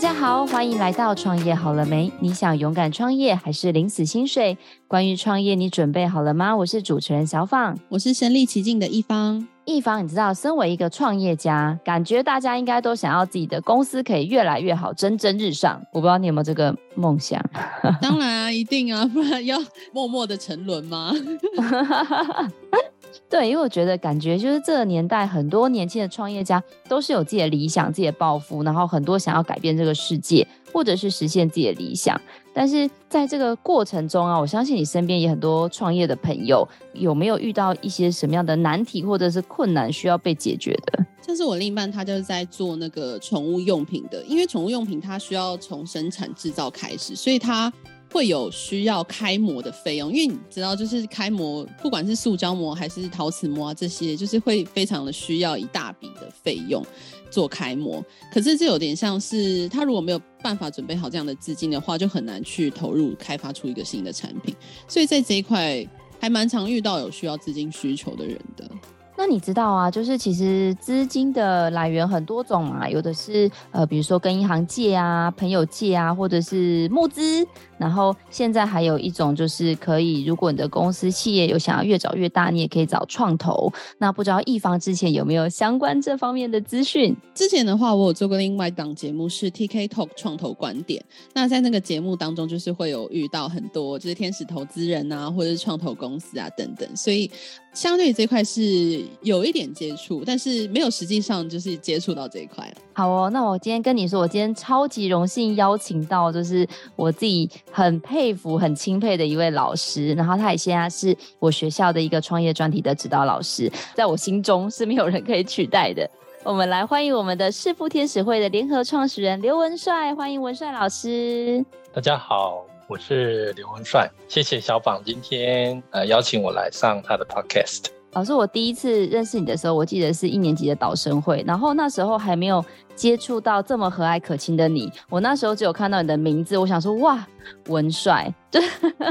大家好，欢迎来到创业好了没？你想勇敢创业还是领死薪水？关于创业，你准备好了吗？我是主持人小访，我是身历其境的一方。一方，你知道，身为一个创业家，感觉大家应该都想要自己的公司可以越来越好，蒸蒸日上。我不知道你有没有这个梦想？当然啊，一定啊，不然要默默的沉沦吗？对，因为我觉得感觉就是这个年代很多年轻的创业家都是有自己的理想、自己的抱负，然后很多想要改变这个世界，或者是实现自己的理想。但是在这个过程中啊，我相信你身边也很多创业的朋友，有没有遇到一些什么样的难题或者是困难需要被解决的？像是我另一半，他就是在做那个宠物用品的，因为宠物用品它需要从生产制造开始，所以他。会有需要开模的费用，因为你知道，就是开模，不管是塑胶模还是陶瓷模啊，这些就是会非常的需要一大笔的费用做开模。可是这有点像是他如果没有办法准备好这样的资金的话，就很难去投入开发出一个新的产品。所以在这一块还蛮常遇到有需要资金需求的人的。那你知道啊，就是其实资金的来源很多种嘛，有的是呃，比如说跟银行借啊、朋友借啊，或者是募资。然后现在还有一种就是可以，如果你的公司企业有想要越找越大，你也可以找创投。那不知道一方之前有没有相关这方面的资讯？之前的话，我有做过另外一档节目是 TK Talk 创投观点。那在那个节目当中，就是会有遇到很多就是天使投资人啊，或者是创投公司啊等等，所以相对于这块是有一点接触，但是没有实际上就是接触到这一块。好哦，那我今天跟你说，我今天超级荣幸邀请到就是我自己。很佩服、很钦佩的一位老师，然后他也现在是我学校的一个创业专题的指导老师，在我心中是没有人可以取代的。我们来欢迎我们的识富天使会的联合创始人刘文帅，欢迎文帅老师。大家好，我是刘文帅，谢谢小访今天呃邀请我来上他的 podcast。老师，我第一次认识你的时候，我记得是一年级的导生会，然后那时候还没有。接触到这么和蔼可亲的你，我那时候只有看到你的名字，我想说哇，文帅，就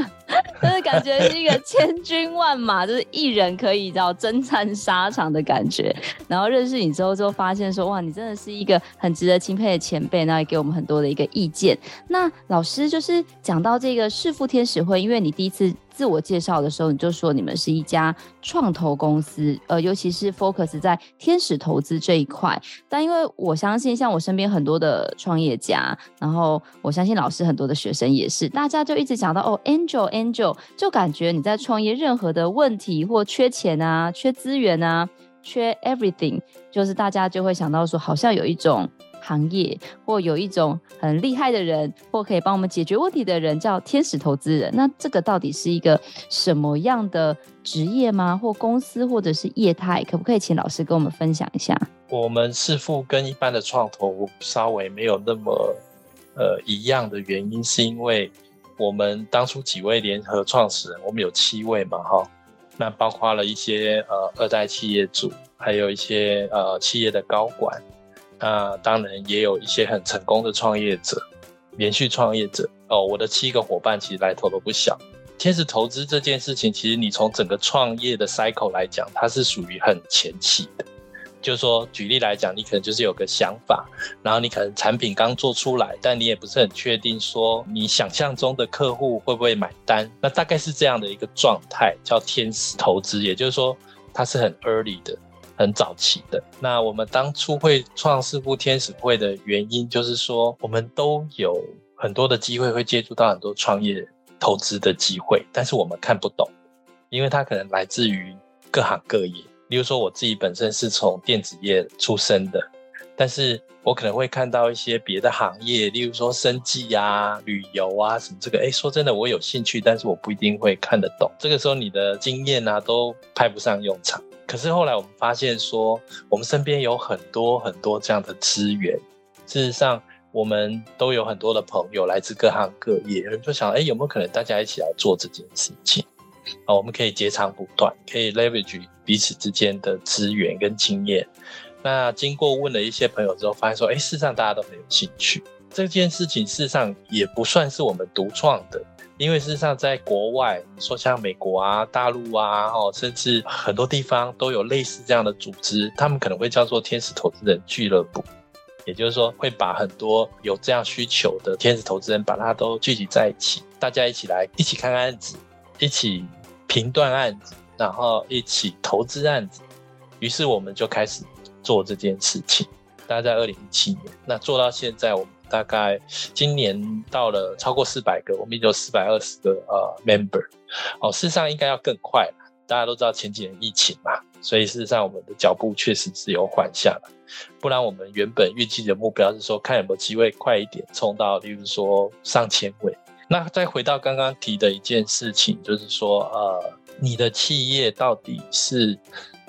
就是感觉是一个千军万马，就是一人可以叫征战沙场的感觉。然后认识你之后，就发现说哇，你真的是一个很值得钦佩的前辈，然后也给我们很多的一个意见。那老师就是讲到这个弑父天使会，因为你第一次自我介绍的时候，你就说你们是一家创投公司，呃，尤其是 focus 在天使投资这一块。但因为我相信。像我身边很多的创业家，然后我相信老师很多的学生也是，大家就一直讲到哦，Angel Angel，就感觉你在创业任何的问题或缺钱啊、缺资源啊、缺 everything，就是大家就会想到说，好像有一种行业或有一种很厉害的人，或可以帮我们解决问题的人，叫天使投资人。那这个到底是一个什么样的职业吗？或公司，或者是业态？可不可以请老师跟我们分享一下？我们识富跟一般的创投稍微没有那么呃一样的原因，是因为我们当初几位联合创始人，我们有七位嘛，哈，那包括了一些呃二代企业主，还有一些呃企业的高管，那当然也有一些很成功的创业者，连续创业者哦。我的七个伙伴其实来头都不小。天使投资这件事情，其实你从整个创业的 cycle 来讲，它是属于很前期的。就是说，举例来讲，你可能就是有个想法，然后你可能产品刚做出来，但你也不是很确定说你想象中的客户会不会买单。那大概是这样的一个状态，叫天使投资，也就是说它是很 early 的、很早期的。那我们当初会创识富天使会的原因，就是说我们都有很多的机会会接触到很多创业投资的机会，但是我们看不懂，因为它可能来自于各行各业。例如说，我自己本身是从电子业出身的，但是我可能会看到一些别的行业，例如说生技啊、旅游啊什么这个。哎，说真的，我有兴趣，但是我不一定会看得懂。这个时候，你的经验啊都派不上用场。可是后来我们发现说，我们身边有很多很多这样的资源。事实上，我们都有很多的朋友来自各行各业，有人就想，哎，有没有可能大家一起来做这件事情？啊，我们可以截长补短，可以 leverage 彼此之间的资源跟经验。那经过问了一些朋友之后，发现说，哎，事实上大家都很有兴趣。这件事情事实上也不算是我们独创的，因为事实上在国外，说像美国啊、大陆啊，哦，甚至很多地方都有类似这样的组织，他们可能会叫做天使投资人俱乐部。也就是说会把很多有这样需求的天使投资人，把它都聚集在一起，大家一起来一起看案子，一起评断案子，然后一起投资案子。于是我们就开始做这件事情。大概在二零一七年，那做到现在，我们大概今年到了超过四百个，我们有四百二十个呃 member。哦，事实上应该要更快了。大家都知道前几年疫情嘛，所以事实上我们的脚步确实是有缓下来。不然我们原本预计的目标是说，看有没有机会快一点冲到，例如说上千位。那再回到刚刚提的一件事情，就是说，呃，你的企业到底是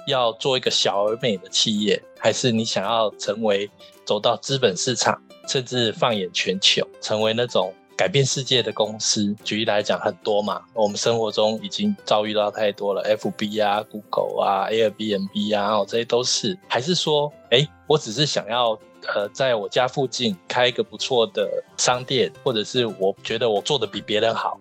要做一个小而美的企业，还是你想要成为走到资本市场，甚至放眼全球，成为那种改变世界的公司？举例来讲，很多嘛，我们生活中已经遭遇到太多了，FB 啊、Google 啊、Airbnb 啊，这些都是。还是说，哎，我只是想要呃，在我家附近开一个不错的商店，或者是我觉得我做的比别人好。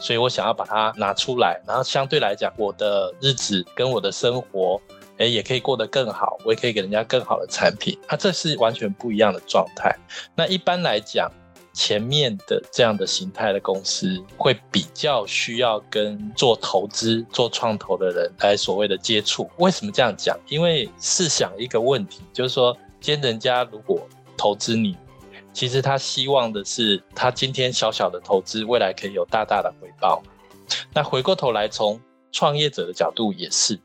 所以我想要把它拿出来，然后相对来讲，我的日子跟我的生活，诶，也可以过得更好，我也可以给人家更好的产品。那这是完全不一样的状态。那一般来讲，前面的这样的形态的公司，会比较需要跟做投资、做创投的人来所谓的接触。为什么这样讲？因为试想一个问题，就是说，今天人家如果投资你。其实他希望的是，他今天小小的投资，未来可以有大大的回报。那回过头来，从创业者的角度也是，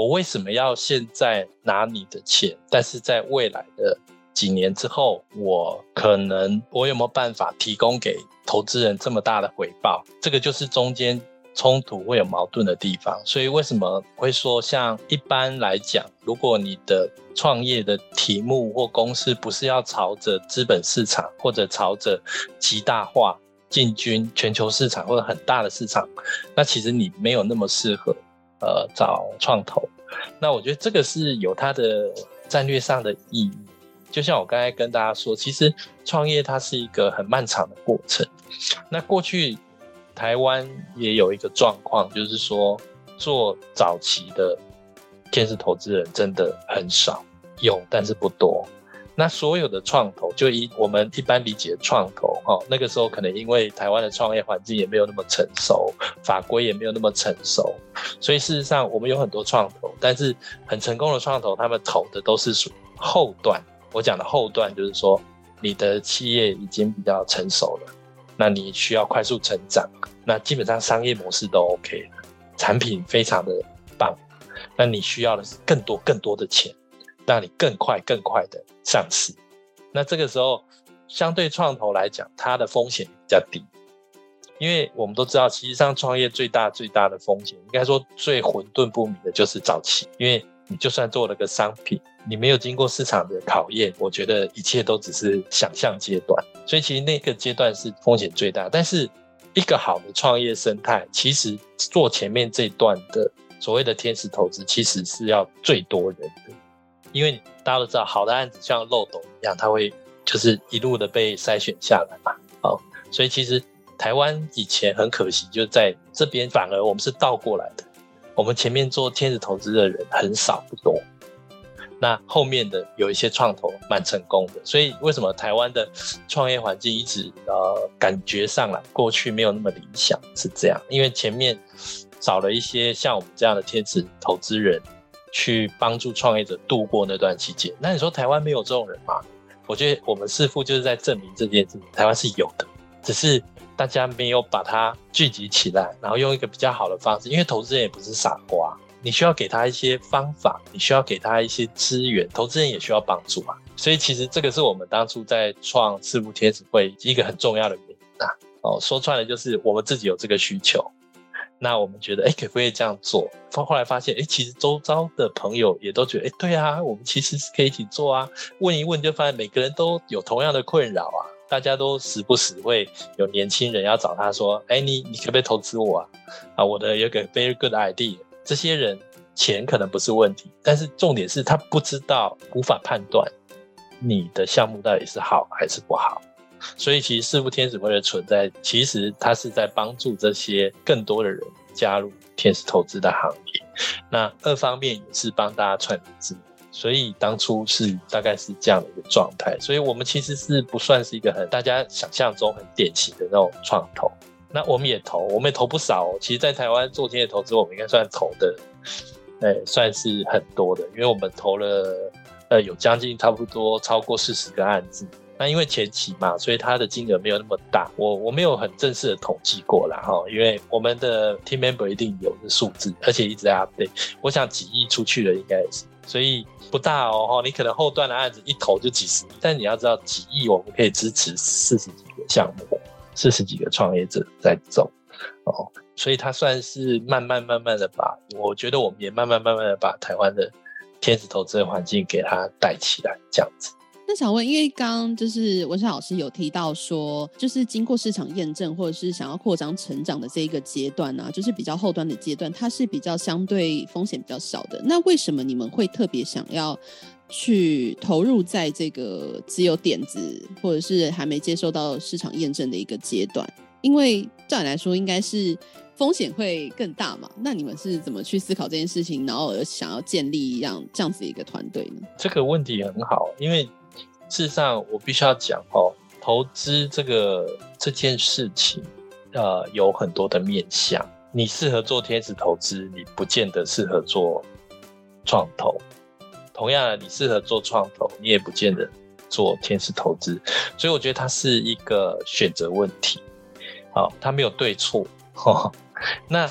我为什么要现在拿你的钱？但是在未来的几年之后，我可能我有没有办法提供给投资人这么大的回报？这个就是中间。冲突会有矛盾的地方，所以为什么会说，像一般来讲，如果你的创业的题目或公司不是要朝着资本市场或者朝着极大化进军全球市场或者很大的市场，那其实你没有那么适合呃找创投。那我觉得这个是有它的战略上的意义。就像我刚才跟大家说，其实创业它是一个很漫长的过程。那过去。台湾也有一个状况，就是说做早期的天使投资人真的很少，有但是不多。那所有的创投，就以我们一般理解创投，哦，那个时候可能因为台湾的创业环境也没有那么成熟，法规也没有那么成熟，所以事实上我们有很多创投，但是很成功的创投，他们投的都是属后段。我讲的后段，就是说你的企业已经比较成熟了。那你需要快速成长，那基本上商业模式都 OK，产品非常的棒。那你需要的是更多更多的钱，让你更快更快的上市。那这个时候，相对创投来讲，它的风险比较低，因为我们都知道，其实上创业最大最大的风险，应该说最混沌不明的就是早期，因为。你就算做了个商品，你没有经过市场的考验，我觉得一切都只是想象阶段。所以其实那个阶段是风险最大。但是一个好的创业生态，其实做前面这段的所谓的天使投资，其实是要最多人的。因为大家都知道，好的案子像漏斗一样，它会就是一路的被筛选下来嘛。哦，所以其实台湾以前很可惜，就在这边反而我们是倒过来的。我们前面做天使投资的人很少不多，那后面的有一些创投蛮成功的，所以为什么台湾的创业环境一直呃感觉上来过去没有那么理想是这样？因为前面少了一些像我们这样的天使投资人去帮助创业者度过那段期间。那你说台湾没有这种人吗？我觉得我们似乎就是在证明这件事情，台湾是有的，只是。大家没有把它聚集起来，然后用一个比较好的方式，因为投资人也不是傻瓜，你需要给他一些方法，你需要给他一些资源，投资人也需要帮助嘛。所以其实这个是我们当初在创四富天使会一个很重要的原因啊。哦，说穿了就是我们自己有这个需求，那我们觉得哎，可不可以这样做？后来发现哎，其实周遭的朋友也都觉得哎，对啊，我们其实是可以一起做啊。问一问就发现每个人都有同样的困扰啊。大家都时不时会有年轻人要找他说：“哎，你你可不可以投资我啊？啊，我的有个 very good idea。”这些人钱可能不是问题，但是重点是他不知道，无法判断你的项目到底是好还是不好。所以，其实识富天使会的存在，其实它是在帮助这些更多的人加入天使投资的行业。那二方面也是帮大家串名字，所以当初是大概是这样的一个状态。所以我们其实是不算是一个很大家想象中很典型的那种创投。那我们也投，我们也投不少哦。其实，在台湾做天使投资，我们应该算投的，算是很多的，因为我们投了，呃，有将近差不多超过四十个案子。那因为前期嘛，所以它的金额没有那么大。我我没有很正式的统计过啦哈，因为我们的 team member 一定有的数字，而且一直在 update。我想几亿出去了，应该也是，所以不大哦。你可能后段的案子一投就几十亿，但你要知道，几亿我们可以支持四十几个项目，四十几个创业者在走哦，所以它算是慢慢慢慢的把，我觉得我们也慢慢慢慢的把台湾的天使投资的环境给它带起来，这样子。那想问，因为刚就是文山老师有提到说，就是经过市场验证或者是想要扩张成长的这一个阶段呢、啊，就是比较后端的阶段，它是比较相对风险比较小的。那为什么你们会特别想要去投入在这个只有点子或者是还没接受到市场验证的一个阶段？因为照理来说，应该是风险会更大嘛。那你们是怎么去思考这件事情，然后想要建立一样这样子一个团队呢？这个问题很好，因为。事实上，我必须要讲哦，投资这个这件事情，呃，有很多的面向。你适合做天使投资，你不见得适合做创投。同样，你适合做创投，你也不见得做天使投资。所以，我觉得它是一个选择问题。好，它没有对错。那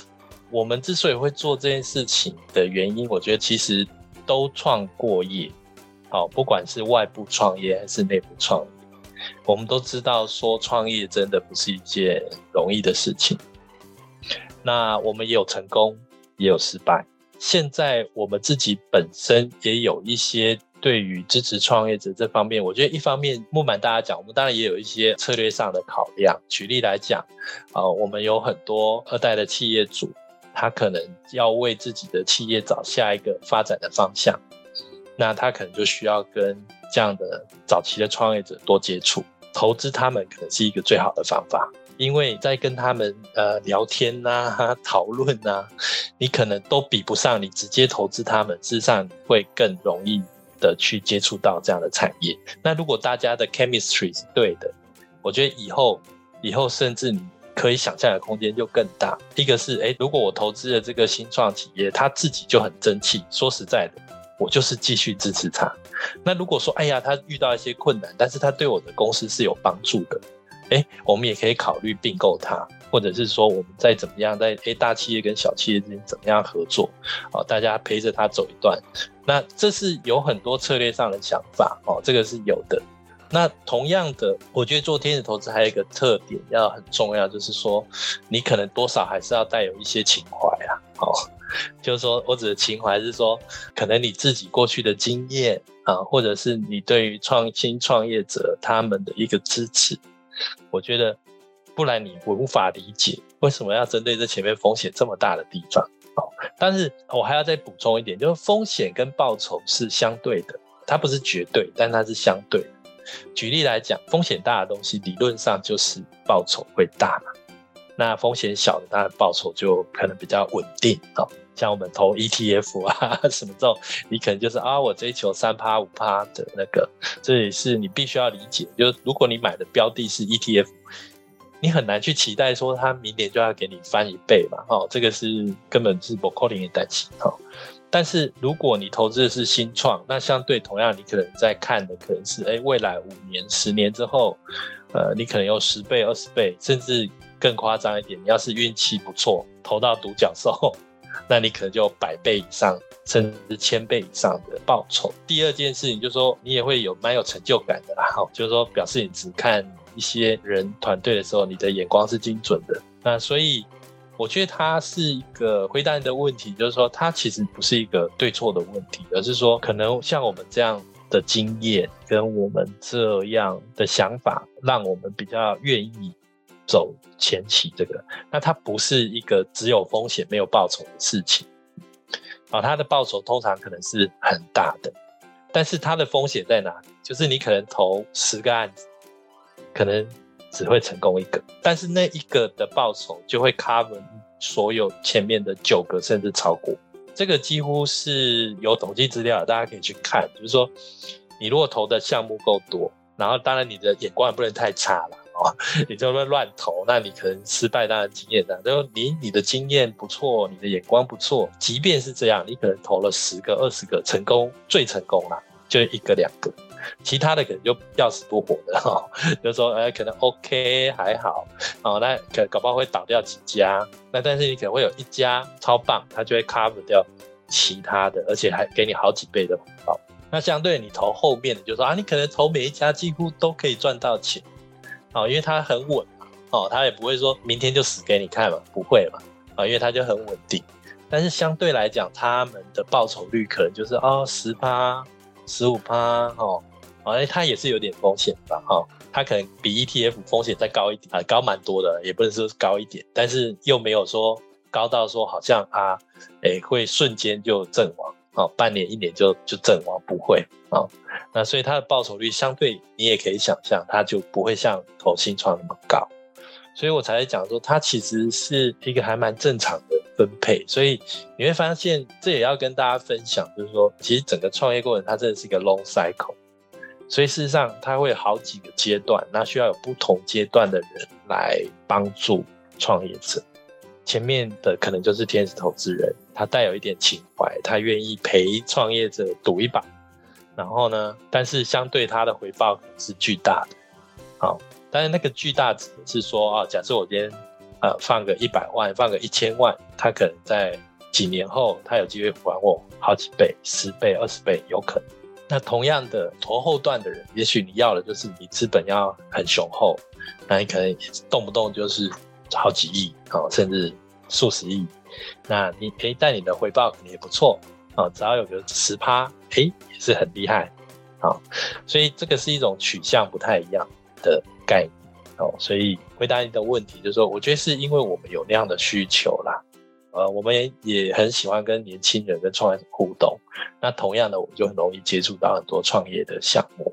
我们之所以会做这件事情的原因，我觉得其实都创过业。好，不管是外部创业还是内部创业，我们都知道说创业真的不是一件容易的事情。那我们也有成功，也有失败。现在我们自己本身也有一些对于支持创业者这方面，我觉得一方面不瞒大家讲，我们当然也有一些策略上的考量。举例来讲，啊，我们有很多二代的企业主，他可能要为自己的企业找下一个发展的方向。那他可能就需要跟这样的早期的创业者多接触，投资他们可能是一个最好的方法，因为在跟他们呃聊天呐、讨论呐，你可能都比不上你直接投资他们，事实上会更容易的去接触到这样的产业。那如果大家的 chemistry 是对的，我觉得以后以后甚至你可以想象的空间就更大。一个是诶，如果我投资的这个新创企业，他自己就很争气，说实在的。我就是继续支持他。那如果说，哎呀，他遇到一些困难，但是他对我的公司是有帮助的，哎，我们也可以考虑并购他，或者是说，我们再怎么样，在哎大企业跟小企业之间怎么样合作，哦，大家陪着他走一段。那这是有很多策略上的想法，哦，这个是有的。那同样的，我觉得做天使投资还有一个特点要很重要，就是说，你可能多少还是要带有一些情怀啊，哦。就是说，我指的情怀是说，可能你自己过去的经验啊，或者是你对于创新创业者他们的一个支持，我觉得，不然你无法理解为什么要针对这前面风险这么大的地方。好，但是我还要再补充一点，就是风险跟报酬是相对的，它不是绝对，但它是相对的。举例来讲，风险大的东西理论上就是报酬会大嘛。那风险小的，当然报酬就可能比较稳定哦。像我们投 ETF 啊，什么这种，你可能就是啊，我追求三趴五趴的那个，这也是你必须要理解。就是如果你买的标的是 ETF，你很难去期待说它明年就要给你翻一倍嘛，哦，这个是根本是不可能的事情哦。但是如果你投资的是新创，那相对同样，你可能在看的可能是，哎，未来五年、十年之后，呃，你可能有十倍、二十倍，甚至。更夸张一点，你要是运气不错，投到独角兽，那你可能就百倍以上，甚至千倍以上的报酬。第二件事情就是说，你也会有蛮有成就感的啦，就是说表示你只看一些人团队的时候，你的眼光是精准的。那所以我觉得它是一个回答你的问题，就是说它其实不是一个对错的问题，而是说可能像我们这样的经验跟我们这样的想法，让我们比较愿意。走前期这个，那它不是一个只有风险没有报酬的事情啊，它的报酬通常可能是很大的，但是它的风险在哪里？就是你可能投十个案子，可能只会成功一个，但是那一个的报酬就会 cover 所有前面的九个甚至超过。这个几乎是有统计资料，大家可以去看。就是说，你如果投的项目够多，然后当然你的眼光也不能太差了 你就会乱投，那你可能失败当然经验的。就你你的经验不错，你的眼光不错，即便是这样，你可能投了十个、二十个成功，最成功了就一个两个。其他的可能就要死不活的哈，就说，哎，可能 OK 还好，哦，那可搞不好会倒掉几家，那但是你可能会有一家超棒，它就会 cover 掉其他的，而且还给你好几倍的回报。那相对你投后面的，就说啊，你可能投每一家几乎都可以赚到钱，哦，因为它很稳嘛，哦，它也不会说明天就死给你看嘛，不会嘛，啊，因为它就很稳定。但是相对来讲，他们的报酬率可能就是哦十趴、十五趴，哦。哦，它也是有点风险吧，哈，它可能比 ETF 风险再高一点啊，高蛮多的，也不能说高一点，但是又没有说高到说好像啊，哎，会瞬间就阵亡，哦，半年一年就就阵亡，不会啊，那所以它的报酬率相对你也可以想象，它就不会像投新创那么高，所以我才会讲说它其实是一个还蛮正常的分配，所以你会发现这也要跟大家分享，就是说其实整个创业过程它真的是一个 long cycle。所以事实上，它会有好几个阶段，那需要有不同阶段的人来帮助创业者。前面的可能就是天使投资人，他带有一点情怀，他愿意陪创业者赌一把。然后呢，但是相对他的回报是巨大的。好，但是那个巨大指的是说啊，假设我今天呃放个一百万，放个一千万，他可能在几年后，他有机会还我好几倍、十倍、二十倍，有可能。那同样的投后段的人，也许你要的就是你资本要很雄厚，那你可能动不动就是好几亿啊，甚至数十亿。那你可以，但你的回报肯定也不错啊，只要有个十趴，诶，也是很厉害啊。所以这个是一种取向不太一样的概念哦。所以回答你的问题，就是说，我觉得是因为我们有那样的需求啦。呃，我们也也很喜欢跟年轻人跟创业者互动。那同样的，我们就很容易接触到很多创业的项目，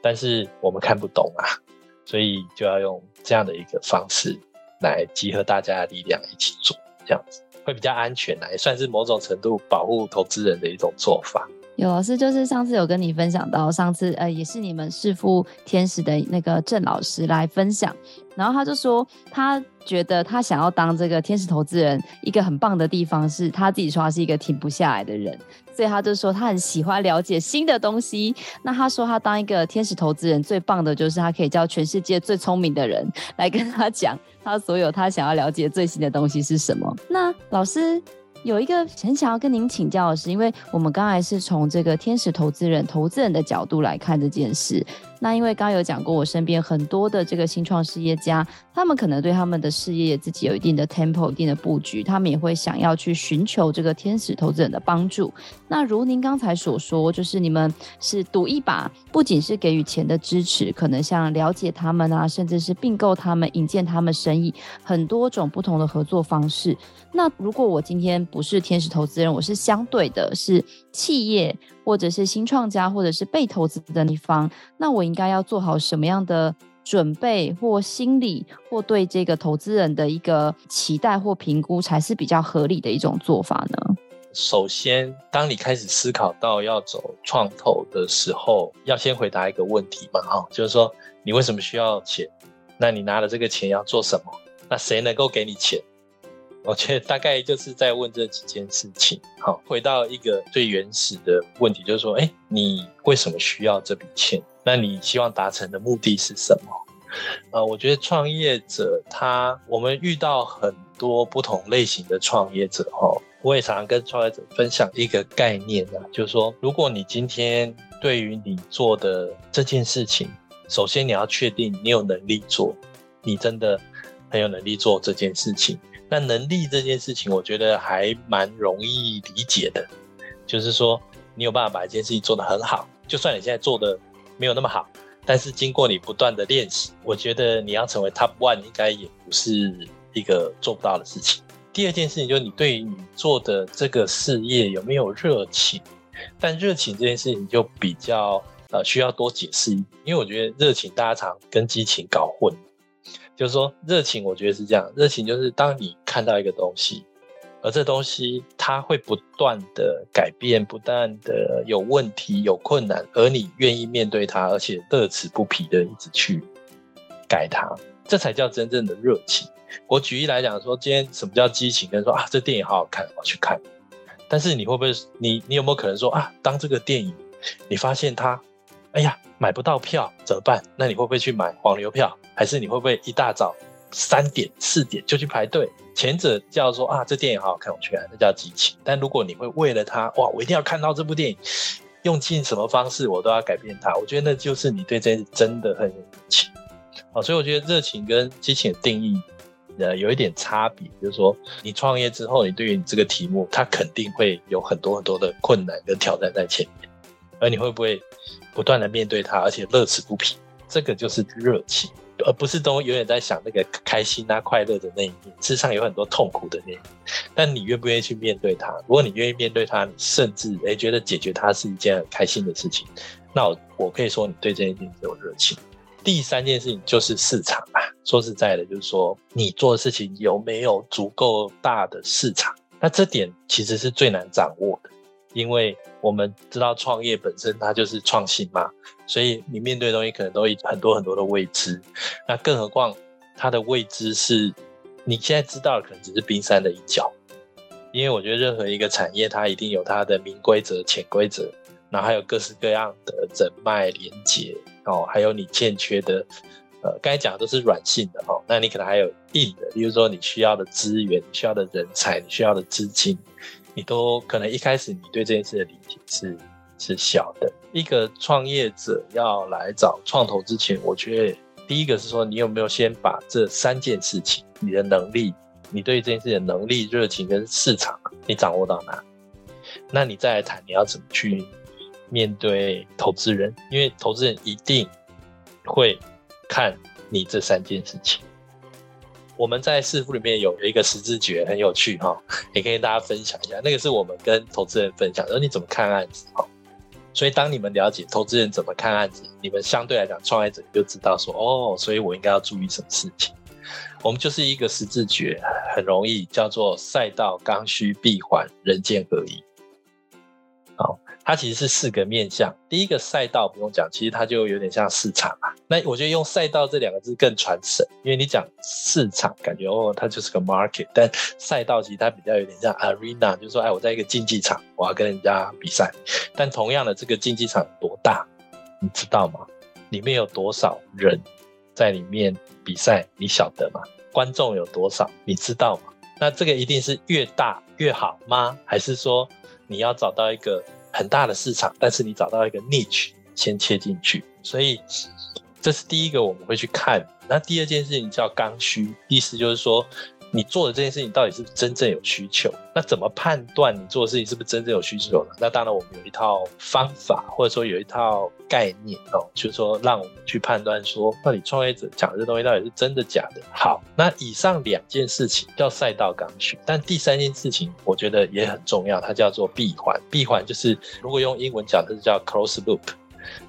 但是我们看不懂啊，所以就要用这样的一个方式来集合大家的力量一起做，这样子会比较安全啊，也算是某种程度保护投资人的一种做法。有老师就是上次有跟你分享到，上次呃也是你们识富天使的那个郑老师来分享，然后他就说他觉得他想要当这个天使投资人，一个很棒的地方是他自己说他是一个停不下来的人，所以他就说他很喜欢了解新的东西。那他说他当一个天使投资人最棒的就是他可以叫全世界最聪明的人来跟他讲他所有他想要了解最新的东西是什么。那老师。有一个很想要跟您请教的是，因为我们刚才是从这个天使投资人、投资人的角度来看这件事。那因为刚有讲过，我身边很多的这个新创事业家，他们可能对他们的事业自己有一定的 tempo、一定的布局，他们也会想要去寻求这个天使投资人的帮助。那如您刚才所说，就是你们是赌一把，不仅是给予钱的支持，可能像了解他们啊，甚至是并购他们、引荐他们生意，很多种不同的合作方式。那如果我今天不是天使投资人，我是相对的是企业，或者是新创家，或者是被投资的一方，那我应该要做好什么样的准备或心理，或对这个投资人的一个期待或评估，才是比较合理的一种做法呢？首先，当你开始思考到要走创投的时候，要先回答一个问题嘛，哈，就是说你为什么需要钱？那你拿了这个钱要做什么？那谁能够给你钱？我觉得大概就是在问这几件事情。好，回到一个最原始的问题，就是说，哎，你为什么需要这笔钱？那你希望达成的目的是什么？呃，我觉得创业者他，我们遇到很多不同类型的创业者，哈，我也常常跟创业者分享一个概念啊，就是说，如果你今天对于你做的这件事情，首先你要确定你有能力做，你真的很有能力做这件事情。那能力这件事情，我觉得还蛮容易理解的，就是说你有办法把一件事情做得很好，就算你现在做的没有那么好，但是经过你不断的练习，我觉得你要成为 top one 应该也不是一个做不到的事情。第二件事情就是你对于你做的这个事业有没有热情，但热情这件事情就比较呃需要多解释一点，因为我觉得热情大家常跟激情搞混。就是说，热情，我觉得是这样。热情就是当你看到一个东西，而这东西它会不断的改变，不断的有问题、有困难，而你愿意面对它，而且乐此不疲的一直去改它，这才叫真正的热情。我举例来讲说，今天什么叫激情？跟说啊，这电影好好看，我去看。但是你会不会？你你有没有可能说啊，当这个电影你发现它，哎呀，买不到票怎么办？那你会不会去买黄牛票？还是你会不会一大早三点四点就去排队？前者叫做啊，这电影好好看，我去看，那叫激情。但如果你会为了它，哇，我一定要看到这部电影，用尽什么方式我都要改变它。我觉得那就是你对这真的很有热情。好，所以我觉得热情跟激情的定义。呃，有一点差别，就是说，你创业之后，你对于你这个题目，它肯定会有很多很多的困难跟挑战在前面，而你会不会不断的面对它，而且乐此不疲？这个就是热情，而不是都永远在想那个开心啊、快乐的那一面。事实上有很多痛苦的那一面，但你愿不愿意去面对它？如果你愿意面对它，你甚至诶觉得解决它是一件很开心的事情，那我我可以说你对这件事情有热情。第三件事情就是市场啊，说实在的，就是说你做的事情有没有足够大的市场？那这点其实是最难掌握的，因为我们知道创业本身它就是创新嘛，所以你面对的东西可能都很多很多的未知。那更何况它的未知是你现在知道的，可能只是冰山的一角。因为我觉得任何一个产业，它一定有它的明规则、潜规则，然后还有各式各样的人脉连接。哦，还有你欠缺的，呃，刚才讲的都是软性的、哦，那你可能还有硬的，比如说你需要的资源、你需要的人才、你需要的资金，你都可能一开始你对这件事的理解是是小的。一个创业者要来找创投之前，我觉得第一个是说，你有没有先把这三件事情，你的能力、你对这件事的能力、热情跟市场，你掌握到哪？那你再来谈你要怎么去。面对投资人，因为投资人一定会看你这三件事情。我们在识富里面有有一个十字诀，很有趣哈，也可以跟大家分享一下。那个是我们跟投资人分享，说你怎么看案子哈。所以当你们了解投资人怎么看案子，你们相对来讲创业者就知道说哦，所以我应该要注意什么事情。我们就是一个十字诀，很容易叫做赛道、刚需、闭环、人剑合一。它其实是四个面向。第一个赛道不用讲，其实它就有点像市场啊。那我觉得用赛道这两个字更传神，因为你讲市场，感觉哦，它就是个 market。但赛道其实它比较有点像 arena，就是说，哎，我在一个竞技场，我要跟人家比赛。但同样的，这个竞技场多大，你知道吗？里面有多少人在里面比赛，你晓得吗？观众有多少，你知道吗？那这个一定是越大越好吗？还是说你要找到一个？很大的市场，但是你找到一个 niche 先切进去，所以这是第一个我们会去看。那第二件事情叫刚需，意思就是说你做的这件事情到底是不是真正有需求？那怎么判断你做的事情是不是真正有需求呢？那当然我们有一套方法，或者说有一套概念哦，就是说让我们去判断说，到底创业者讲的这东西到底是真的假的。好，那以上两件事情叫赛道刚需，但第三件事情我觉得也很重要，它叫做闭环。闭环就是如果用英文讲，它是叫 close loop。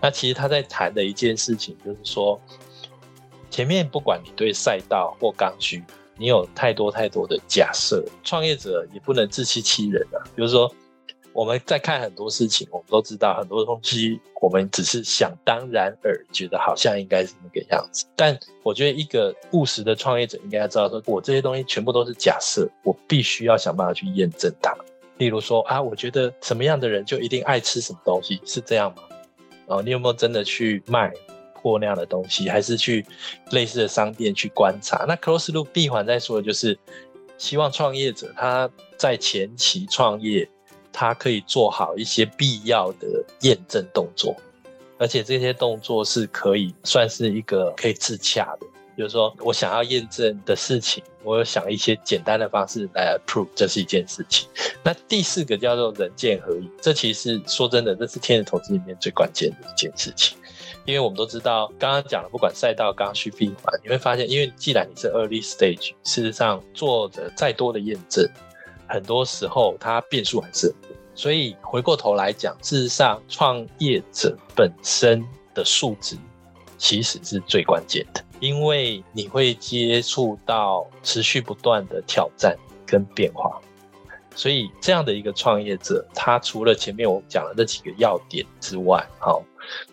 那其实他在谈的一件事情就是说，前面不管你对赛道或刚需，你有太多太多的假设，创业者也不能自欺欺人啊。比如说，我们在看很多事情，我们都知道很多东西，我们只是想当然而，觉得好像应该是那个样子。但我觉得一个务实的创业者应该要知道，说我这些东西全部都是假设，我必须要想办法去验证它。例如说啊，我觉得什么样的人就一定爱吃什么东西，是这样吗？哦，你有没有真的去卖过那样的东西，还是去类似的商店去观察？那 close loop 闭环在说的就是，希望创业者他在前期创业，他可以做好一些必要的验证动作，而且这些动作是可以算是一个可以自洽的。比如说，我想要验证的事情，我有想一些简单的方式来 approve，这是一件事情。那第四个叫做人剑合一，这其实说真的，这是天使投资里面最关键的一件事情。因为我们都知道，刚刚讲了，不管赛道、刚需、闭环，你会发现，因为既然你是 early stage，事实上做的再多的验证，很多时候它变数还是很多。所以回过头来讲，事实上创业者本身的素质其实是最关键的。因为你会接触到持续不断的挑战跟变化，所以这样的一个创业者，他除了前面我讲的那几个要点之外，好，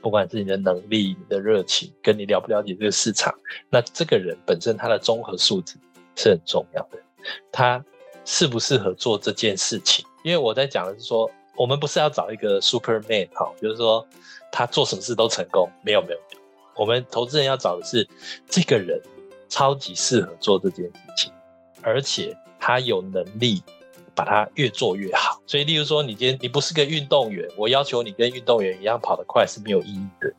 不管是你的能力、你的热情，跟你了不了解这个市场，那这个人本身他的综合素质是很重要的。他适不适合做这件事情？因为我在讲的是说，我们不是要找一个 Superman，好，就是说他做什么事都成功，没有没有没有。我们投资人要找的是这个人超级适合做这件事情，而且他有能力。把它越做越好，所以例如说，你今天你不是个运动员，我要求你跟运动员一样跑得快是没有意义的。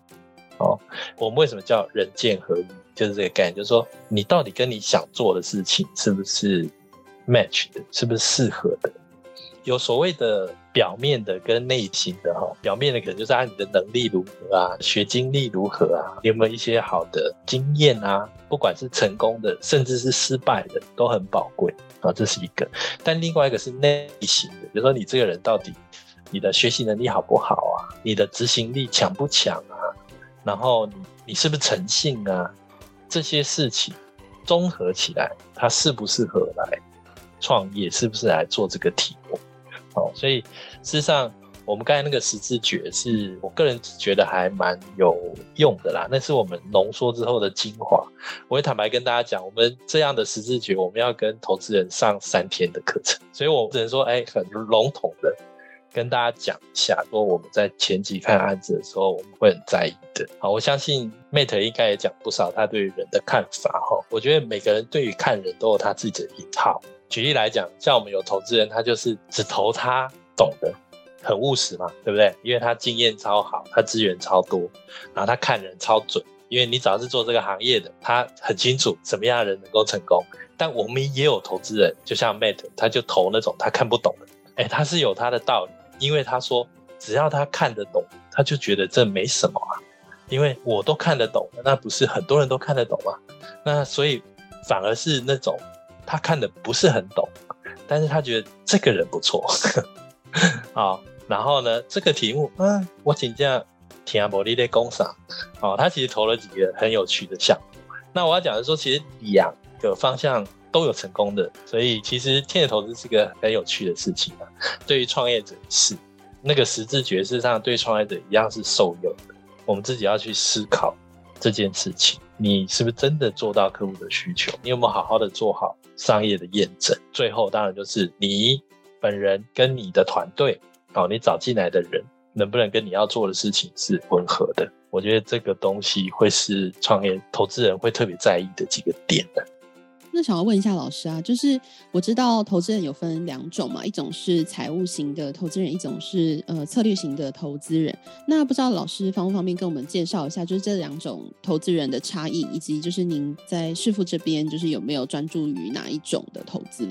哦，我们为什么叫人剑合一？就是这个概念，就是说你到底跟你想做的事情是不是 match 的，是不是适合的？有所谓的表面的跟内心的哈，表面的可能就是按你的能力如何啊，学经历如何啊，有没有一些好的经验啊？不管是成功的，甚至是失败的，都很宝贵啊，这是一个。但另外一个是内心的，比如说你这个人到底你的学习能力好不好啊？你的执行力强不强啊？然后你你是不是诚信啊？这些事情综合起来，他适不适合来创业？是不是来做这个题目？哦，所以事实上，我们刚才那个十字诀是我个人觉得还蛮有用的啦。那是我们浓缩之后的精华。我会坦白跟大家讲，我们这样的十字诀，我们要跟投资人上三天的课程。所以我只能说，哎，很笼统的跟大家讲一下，说我们在前期看案子的时候，我们会很在意的。好，我相信 Mate 应该也讲不少他对于人的看法。哈，我觉得每个人对于看人都有他自己的一套。举例来讲，像我们有投资人，他就是只投他懂的，很务实嘛，对不对？因为他经验超好，他资源超多，然后他看人超准。因为你只要是做这个行业的，他很清楚什么样的人能够成功。但我们也有投资人，就像 Matt，他就投那种他看不懂的。哎，他是有他的道理，因为他说只要他看得懂，他就觉得这没什么啊。因为我都看得懂，那不是很多人都看得懂吗？那所以反而是那种。他看的不是很懂，但是他觉得这个人不错，好，然后呢，这个题目，啊，我请教田亚伯利的工厂，哦，他其实投了几个很有趣的项目。那我要讲的是说，其实两个方向都有成功的，所以其实天使投资是个很有趣的事情啊。对于创业者是那个十字诀，事上对创业者一样是受用的。我们自己要去思考这件事情，你是不是真的做到客户的需求？你有没有好好的做好？商业的验证，最后当然就是你本人跟你的团队，哦，你找进来的人能不能跟你要做的事情是吻合的？我觉得这个东西会是创业投资人会特别在意的几个点的。那想要问一下老师啊，就是我知道投资人有分两种嘛，一种是财务型的投资人，一种是呃策略型的投资人。那不知道老师方不方便跟我们介绍一下，就是这两种投资人的差异，以及就是您在市富这边就是有没有专注于哪一种的投资？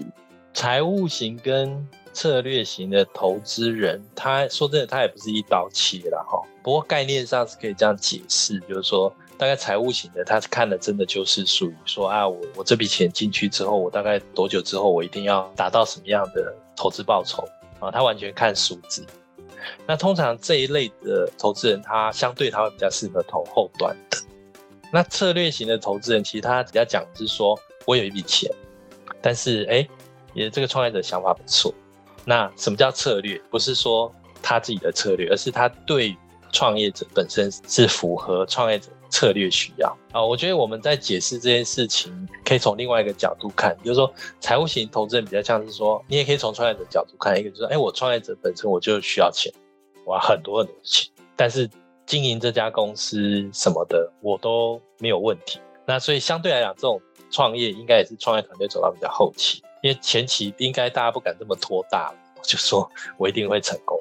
财务型跟策略型的投资人，他说真的，他也不是一刀切了哈。不过概念上是可以这样解释，就是说。大概财务型的，他看的真的就是属于说啊，我我这笔钱进去之后，我大概多久之后，我一定要达到什么样的投资报酬啊？他完全看数字。那通常这一类的投资人，他相对他会比较适合投后端的。那策略型的投资人，其实他比较讲的是说，我有一笔钱，但是哎，也这个创业者想法不错。那什么叫策略？不是说他自己的策略，而是他对创业者本身是符合创业者策略需要啊，我觉得我们在解释这件事情，可以从另外一个角度看，就是说财务型投资人比较像是说，你也可以从创业者角度看，一个就是说，哎，我创业者本身我就需要钱，我要很多很多钱，但是经营这家公司什么的我都没有问题。那所以相对来讲，这种创业应该也是创业团队走到比较后期，因为前期应该大家不敢这么拖大了，就说我一定会成功。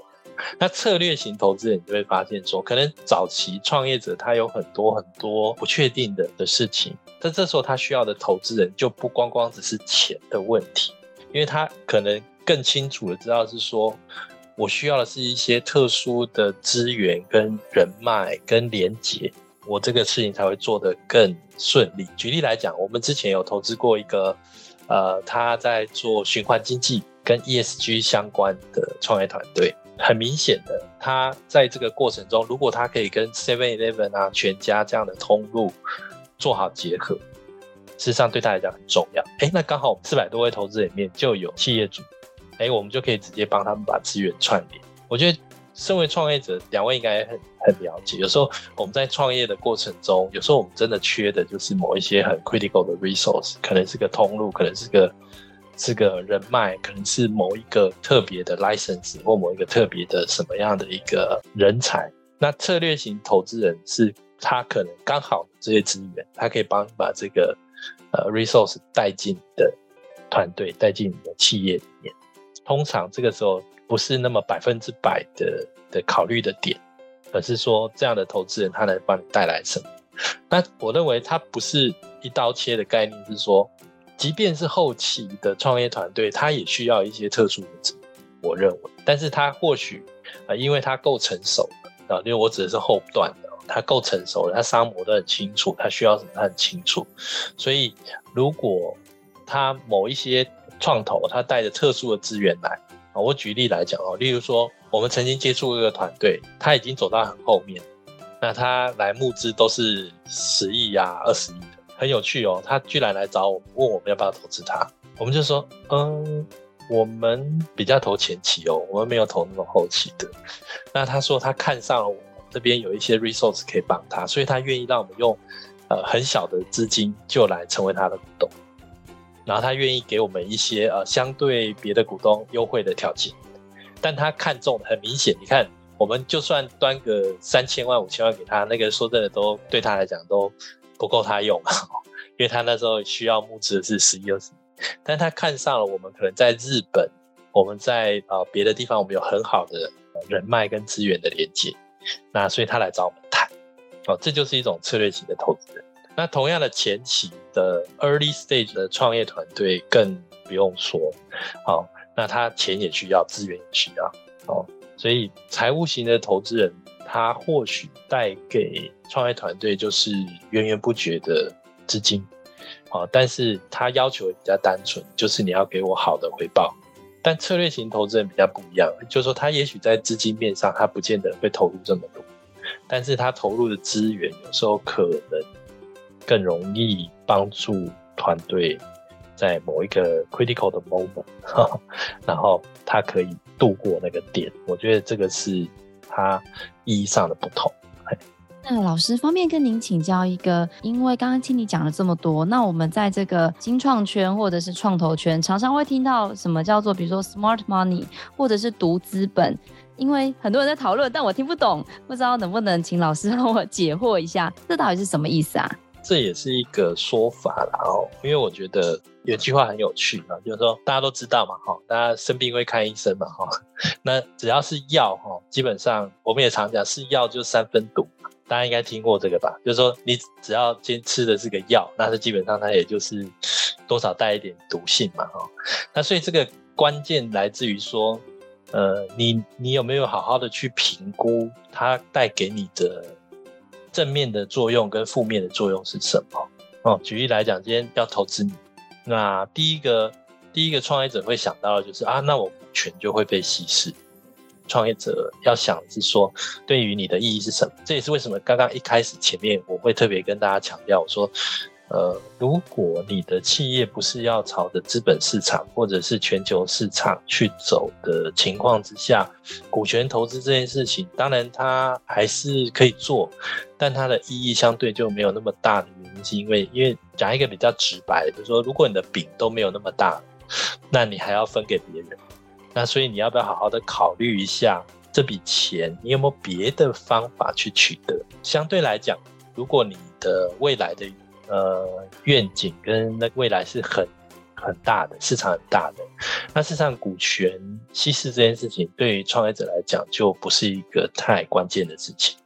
那策略型投资人，你就会发现说，可能早期创业者他有很多很多不确定的的事情，但这时候他需要的投资人就不光光只是钱的问题，因为他可能更清楚的知道是说，我需要的是一些特殊的资源跟人脉跟连结，我这个事情才会做得更顺利。举例来讲，我们之前有投资过一个，呃，他在做循环经济跟 ESG 相关的创业团队。很明显的，他在这个过程中，如果他可以跟 Seven Eleven 啊、全家这样的通路做好结合，事实上对他来讲很重要。哎，那刚好四百多位投资人里面就有企业主，哎，我们就可以直接帮他们把资源串联。我觉得，身为创业者，两位应该很很了解。有时候我们在创业的过程中，有时候我们真的缺的就是某一些很 critical 的 resource，可能是个通路，可能是个是个人脉，可能是某一个特别的 license 或某一个特别的什么样的一个人才。那策略型投资人是他可能刚好这些资源，他可以帮你把这个呃 resource 带进的团队，带进你的企业里面。通常这个时候不是那么百分之百的的考虑的点，而是说这样的投资人他能帮你带来什么？那我认为他不是一刀切的概念，是说，即便是后期的创业团队，他也需要一些特殊的资，我认为，但是他或许啊，因为他够成熟了啊，因为我指的是后段的，他够成熟了，他商模都很清楚，他需要什么他很清楚，所以如果他某一些创投他带着特殊的资源来啊，我举例来讲哦，例如说我们曾经接触一个团队，他已经走到很后面，那他来募资都是十亿呀、二十亿的，很有趣哦。他居然来找我们，问我们要不要投资他，我们就说，嗯，我们比较投前期哦，我们没有投那么后期的。那他说他看上了我这边有一些 resource 可以帮他，所以他愿意让我们用呃很小的资金就来成为他的股东。然后他愿意给我们一些呃相对别的股东优惠的条件，但他看中很明显，你看我们就算端个三千万五千万给他，那个说真的都对他来讲都不够他用，因为他那时候需要募资的是十一二十，但他看上了我们可能在日本，我们在呃别的地方我们有很好的人脉跟资源的连接，那所以他来找我们谈，哦，这就是一种策略型的投资人。那同样的前期的 early stage 的创业团队更不用说，好，那他钱也需要，资源也需要，哦，所以财务型的投资人，他或许带给创业团队就是源源不绝的资金，哦，但是他要求比较单纯，就是你要给我好的回报。但策略型投资人比较不一样，就是说他也许在资金面上他不见得会投入这么多，但是他投入的资源有时候可能。更容易帮助团队在某一个 critical 的 moment，然后他可以度过那个点。我觉得这个是他意义上的不同。那老师方便跟您请教一个，因为刚刚听你讲了这么多，那我们在这个新创圈或者是创投圈，常常会听到什么叫做，比如说 smart money，或者是独资本，因为很多人在讨论，但我听不懂，不知道能不能请老师 让我解惑一下，这到底是什么意思啊？这也是一个说法啦哦，因为我觉得有句话很有趣啊，就是说大家都知道嘛哈，大家生病会看医生嘛哈，那只要是药哈，基本上我们也常讲是药就三分毒，大家应该听过这个吧？就是说你只要今天吃的是个药，那是基本上它也就是多少带一点毒性嘛哈，那所以这个关键来自于说，呃，你你有没有好好的去评估它带给你的。正面的作用跟负面的作用是什么？哦，举例来讲，今天要投资你，那第一个第一个创业者会想到的就是啊，那我股权就会被稀释。创业者要想的是说，对于你的意义是什么？这也是为什么刚刚一开始前面我会特别跟大家强调，我说。呃，如果你的企业不是要朝着资本市场或者是全球市场去走的情况之下，股权投资这件事情，当然它还是可以做，但它的意义相对就没有那么大的原因，是因为因为讲一个比较直白的，就是说，如果你的饼都没有那么大，那你还要分给别人，那所以你要不要好好的考虑一下这笔钱，你有没有别的方法去取得？相对来讲，如果你的未来的呃，愿景跟那未来是很很大的市场，很大的。那事实上，股权稀释这件事情，对于创业者来讲，就不是一个太关键的事情。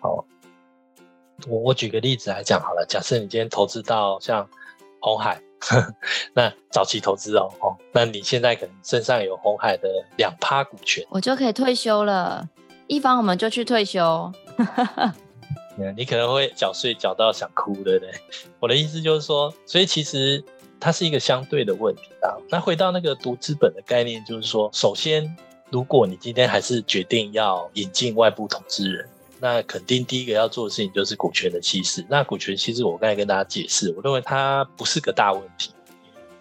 好，我我举个例子来讲好了。假设你今天投资到像红海，那早期投资哦，哦，那你现在可能身上有红海的两趴股权，我就可以退休了。一方我们就去退休。你可能会缴税缴到想哭，对不对？我的意思就是说，所以其实它是一个相对的问题啊。那回到那个独资本的概念，就是说，首先，如果你今天还是决定要引进外部投资人，那肯定第一个要做的事情就是股权的稀释。那股权稀释，我刚才跟大家解释，我认为它不是个大问题，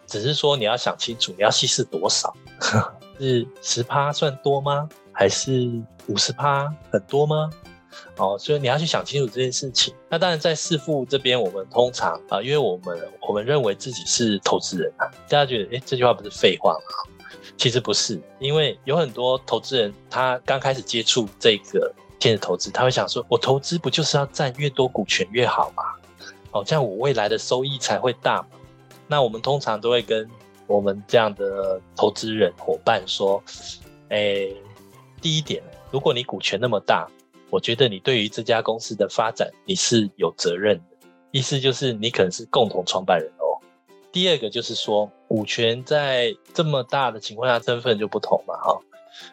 只是说你要想清楚，你要稀释多少。是十趴算多吗？还是五十趴很多吗？哦，所以你要去想清楚这件事情。那当然，在识富这边，我们通常啊，因为我们我们认为自己是投资人啊，大家觉得，诶，这句话不是废话吗？其实不是，因为有很多投资人，他刚开始接触这个天使投资，他会想说，我投资不就是要占越多股权越好吗？哦，这样我未来的收益才会大嘛。那我们通常都会跟我们这样的投资人伙伴说，诶，第一点，如果你股权那么大。我觉得你对于这家公司的发展，你是有责任的，意思就是你可能是共同创办人哦。第二个就是说，股权在这么大的情况下，身份就不同嘛，哈。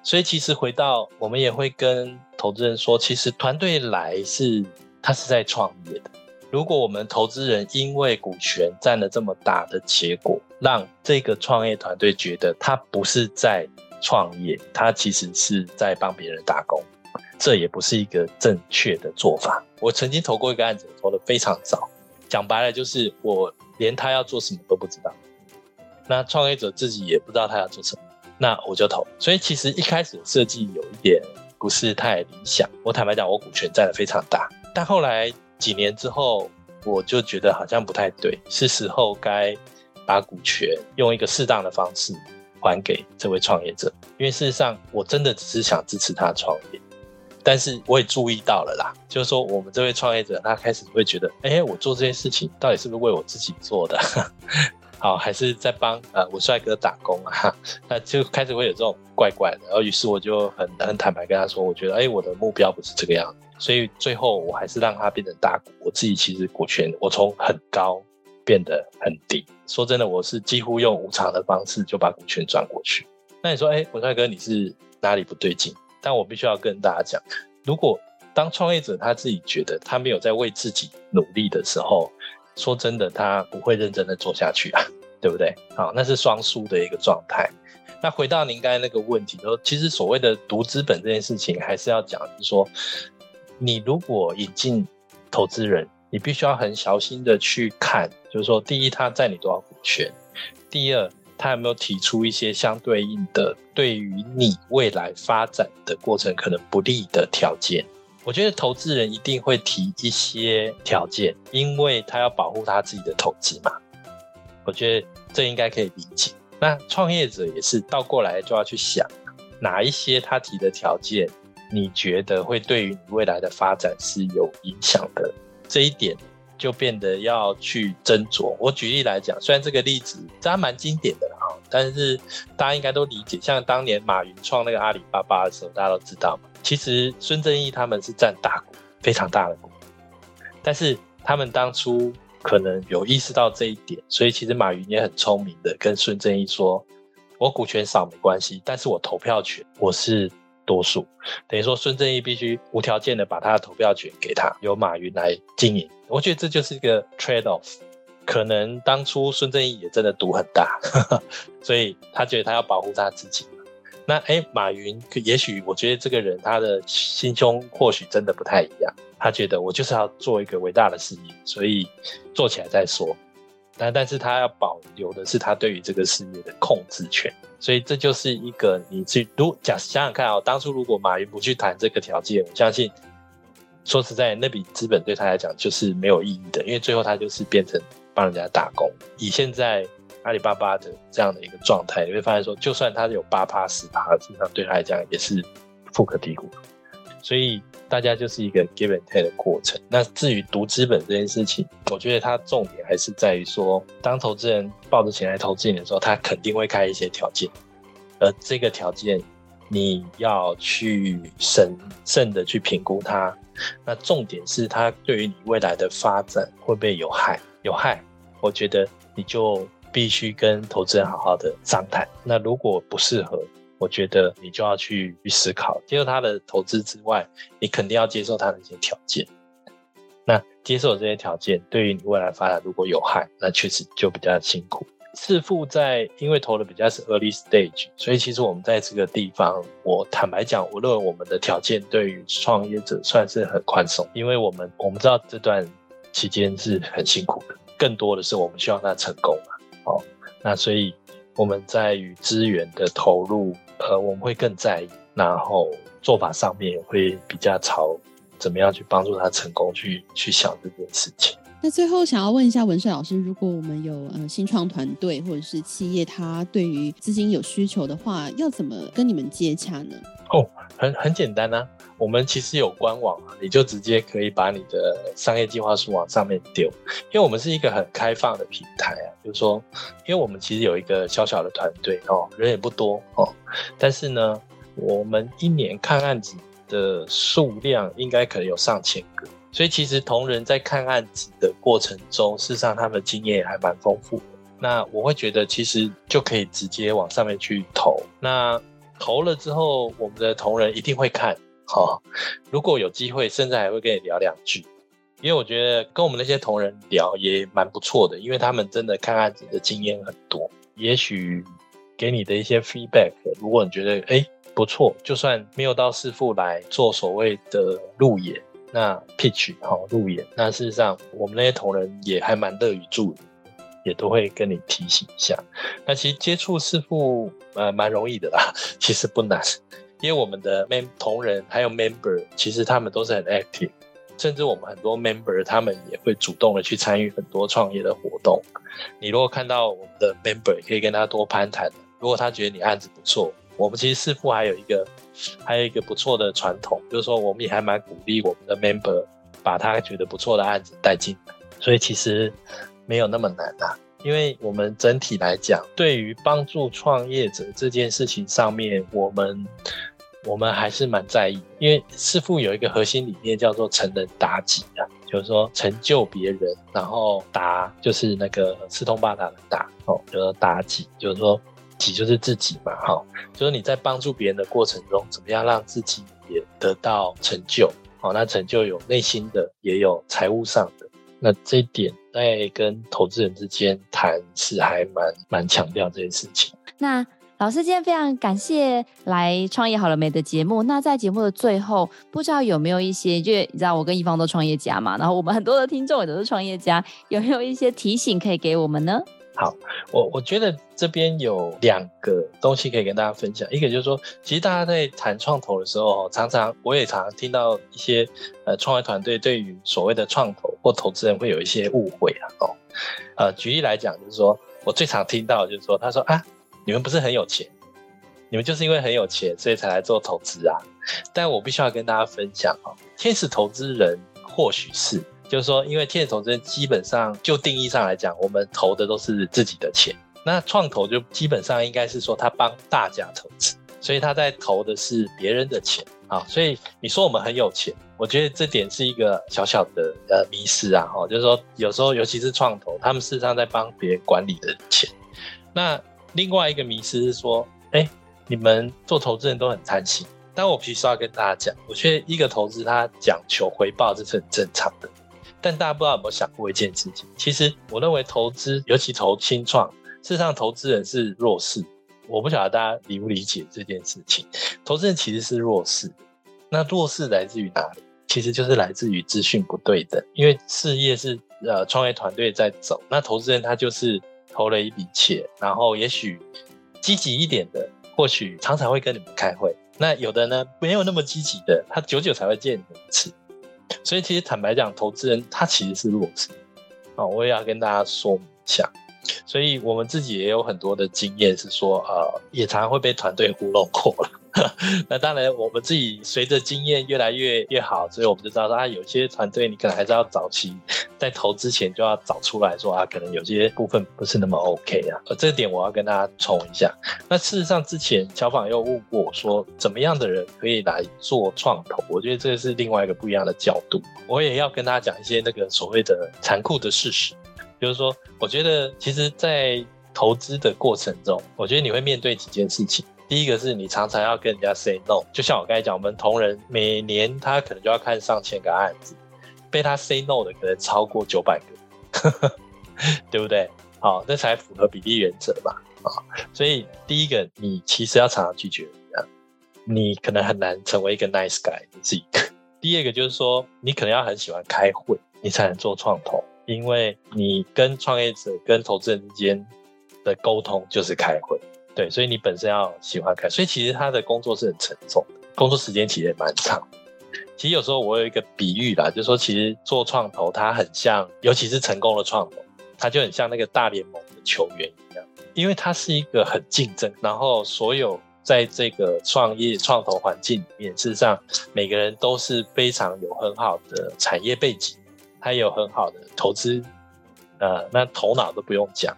所以其实回到我们也会跟投资人说，其实团队来是他是在创业的。如果我们投资人因为股权占了这么大的结果，让这个创业团队觉得他不是在创业，他其实是在帮别人打工。这也不是一个正确的做法。我曾经投过一个案子，投得非常早，讲白了就是我连他要做什么都不知道。那创业者自己也不知道他要做什么，那我就投。所以其实一开始设计有一点不是太理想。我坦白讲，我股权占得非常大，但后来几年之后，我就觉得好像不太对，是时候该把股权用一个适当的方式还给这位创业者。因为事实上，我真的只是想支持他创业。但是我也注意到了啦，就是说我们这位创业者，他开始会觉得，哎，我做这些事情到底是不是为我自己做的？好，还是在帮呃我帅哥打工啊？那就开始会有这种怪怪的。然后于是我就很很坦白跟他说，我觉得，哎，我的目标不是这个样子。所以最后我还是让他变成大股，我自己其实股权我从很高变得很低。说真的，我是几乎用无偿的方式就把股权转过去。那你说，哎，我帅哥，你是哪里不对劲？但我必须要跟大家讲，如果当创业者他自己觉得他没有在为自己努力的时候，说真的，他不会认真的做下去啊，对不对？好，那是双输的一个状态。那回到您刚才那个问题，说其实所谓的独资本这件事情，还是要讲，就是说，你如果引进投资人，你必须要很小心的去看，就是说，第一，他占你多少股权；第二。他有没有提出一些相对应的，对于你未来发展的过程可能不利的条件？我觉得投资人一定会提一些条件，因为他要保护他自己的投资嘛。我觉得这应该可以理解。那创业者也是倒过来就要去想，哪一些他提的条件，你觉得会对于你未来的发展是有影响的？这一点。就变得要去斟酌。我举例来讲，虽然这个例子这还蛮经典的哈，但是大家应该都理解。像当年马云创那个阿里巴巴的时候，大家都知道嘛。其实孙正义他们是占大股，非常大的股，但是他们当初可能有意识到这一点，所以其实马云也很聪明的跟孙正义说：“我股权少没关系，但是我投票权我是。”多数等于说，孙正义必须无条件的把他的投票权给他，由马云来经营。我觉得这就是一个 trade off。可能当初孙正义也真的赌很大，所以他觉得他要保护他自己。那哎，马云也许我觉得这个人他的心胸或许真的不太一样。他觉得我就是要做一个伟大的事业，所以做起来再说。但但是他要保留的是他对于这个事业的控制权。所以这就是一个你去如假想想看啊、哦，当初如果马云不去谈这个条件，我相信说实在，那笔资本对他来讲就是没有意义的，因为最后他就是变成帮人家打工。以现在阿里巴巴的这样的一个状态，你会发现说，就算他有八趴十趴，实际上对他来讲也是富可敌国。所以大家就是一个 give and take 的过程。那至于读资本这件事情，我觉得它重点还是在于说，当投资人抱着钱来投资你的时候，他肯定会开一些条件，而这个条件你要去审慎的去评估它。那重点是它对于你未来的发展会不会有害？有害，我觉得你就必须跟投资人好好的商谈。那如果不适合，我觉得你就要去去思考，接受他的投资之外，你肯定要接受他的一些条件。那接受这些条件，对于你未来发展如果有害，那确实就比较辛苦。识富在因为投的比较是 early stage，所以其实我们在这个地方，我坦白讲，我认为我们的条件对于创业者算是很宽松，因为我们我们知道这段期间是很辛苦的，更多的是我们希望他成功嘛。好，那所以我们在于资源的投入。呃，我们会更在意，然后做法上面会比较朝怎么样去帮助他成功去去想这件事情。那最后想要问一下文帅老师，如果我们有呃新创团队或者是企业，他对于资金有需求的话，要怎么跟你们接洽呢？哦，很很简单啊。我们其实有官网啊，你就直接可以把你的商业计划书往上面丢，因为我们是一个很开放的平台啊，就是说，因为我们其实有一个小小的团队哦，人也不多哦，但是呢，我们一年看案子的数量应该可能有上千个，所以其实同仁在看案子的过程中，事实上他们的经验也还蛮丰富的。那我会觉得其实就可以直接往上面去投，那投了之后，我们的同仁一定会看。好，如果有机会，甚至还会跟你聊两句，因为我觉得跟我们那些同仁聊也蛮不错的，因为他们真的看案子的经验很多，也许给你的一些 feedback，如果你觉得哎不错，就算没有到师傅来做所谓的路演，那 pitch 哈路演，那事实上我们那些同仁也还蛮乐于助理，也都会跟你提醒一下。那其实接触师傅呃蛮容易的啦，其实不难。因为我们的 mem 同仁还有 member，其实他们都是很 active，甚至我们很多 member 他们也会主动的去参与很多创业的活动。你如果看到我们的 member，可以跟他多攀谈。如果他觉得你案子不错，我们其实师傅还有一个还有一个不错的传统，就是说我们也还蛮鼓励我们的 member 把他觉得不错的案子带进来。所以其实没有那么难啊。因为我们整体来讲，对于帮助创业者这件事情上面，我们我们还是蛮在意。因为师傅有一个核心理念叫做“成人达己”啊，就是说成就别人，然后达就是那个四通八达的达哦，就是达己，就是说己就是自己嘛，哈，就是你在帮助别人的过程中，怎么样让自己也得到成就？好，那成就有内心的，也有财务上的。那这一点在跟投资人之间谈是还蛮蛮强调这件事情。那老师今天非常感谢来创业好了没的节目。那在节目的最后，不知道有没有一些，就你知道我跟一方都创业家嘛，然后我们很多的听众也都是创业家，有没有一些提醒可以给我们呢？好，我我觉得这边有两个东西可以跟大家分享。一个就是说，其实大家在谈创投的时候，常常我也常常听到一些呃创业团队对于所谓的创投或投资人会有一些误会啊。哦，呃，举例来讲，就是说我最常听到就是说，他说啊，你们不是很有钱，你们就是因为很有钱，所以才来做投资啊。但我必须要跟大家分享哦，天使投资人或许是。就是说，因为天使投资人基本上就定义上来讲，我们投的都是自己的钱。那创投就基本上应该是说他帮大家投资，所以他在投的是别人的钱啊。所以你说我们很有钱，我觉得这点是一个小小的呃迷失啊。哈，就是说有时候尤其是创投，他们事实上在帮别人管理的钱。那另外一个迷失是说，哎，你们做投资人都很贪心。但我必须要跟大家讲，我觉得一个投资他讲求回报，这是很正常的。但大家不知道有没有想过一件事情？其实我认为投资，尤其投新创，事实上投资人是弱势。我不晓得大家理不理解这件事情。投资人其实是弱势，那弱势来自于哪里？其实就是来自于资讯不对等。因为事业是呃创业团队在走，那投资人他就是投了一笔钱，然后也许积极一点的，或许常常会跟你们开会。那有的呢，没有那么积极的，他久久才会见你们一次。所以，其实坦白讲，投资人他其实是弱势啊，我也要跟大家说明一下。所以我们自己也有很多的经验，是说，呃，也常常会被团队糊弄过了。那当然，我们自己随着经验越来越越好，所以我们就知道说，啊，有些团队你可能还是要早期在投之前就要找出来说啊，可能有些部分不是那么 OK 啊。呃，这点我要跟大家冲一下。那事实上，之前小访又问过我说，怎么样的人可以来做创投？我觉得这是另外一个不一样的角度。我也要跟大家讲一些那个所谓的残酷的事实。就是说，我觉得其实，在投资的过程中，我觉得你会面对几件事情。第一个是你常常要跟人家 say no，就像我刚才讲，我们同仁每年他可能就要看上千个案子，被他 say no 的可能超过九百个，对不对？好，这才符合比例原则嘛。啊，所以第一个，你其实要常常拒绝人家，你可能很难成为一个 nice guy，这是一个。第二个就是说，你可能要很喜欢开会，你才能做创投。因为你跟创业者、跟投资人之间的沟通就是开会，对，所以你本身要喜欢看，所以其实他的工作是很沉重的，工作时间其实也蛮长。其实有时候我有一个比喻啦，就是说其实做创投，它很像，尤其是成功的创投，它就很像那个大联盟的球员一样，因为它是一个很竞争，然后所有在这个创业创投环境里面，事实上每个人都是非常有很好的产业背景，他有很好的投资，呃，那头脑都不用讲，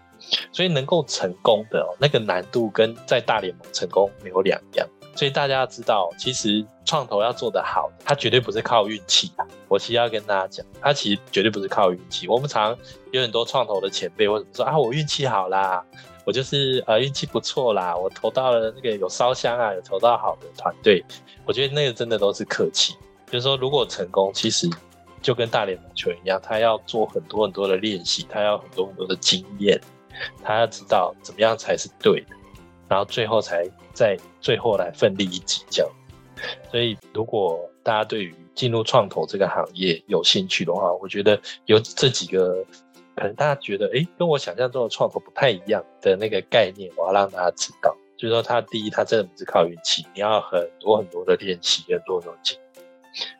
所以能够成功的那个难度跟在大联盟成功没有两样。所以大家要知道，其实创投要做得好，它绝对不是靠运气啊！我其实要跟大家讲，它其实绝对不是靠运气。我们常有很多创投的前辈或者说啊，我运气好啦，我就是呃运气不错啦，我投到了那个有烧香啊，有投到好的团队。我觉得那个真的都是客气。就是说，如果成功，其实就跟大联盟球员一样，他要做很多很多的练习，他要很多很多的经验，他要知道怎么样才是对的。然后最后才在最后来奋力一击，这样。所以，如果大家对于进入创投这个行业有兴趣的话，我觉得有这几个可能大家觉得，哎，跟我想象中的创投不太一样的那个概念，我要让大家知道。就是说，他第一，他真的不是靠运气，你要很多很多的练习，很多很多经验，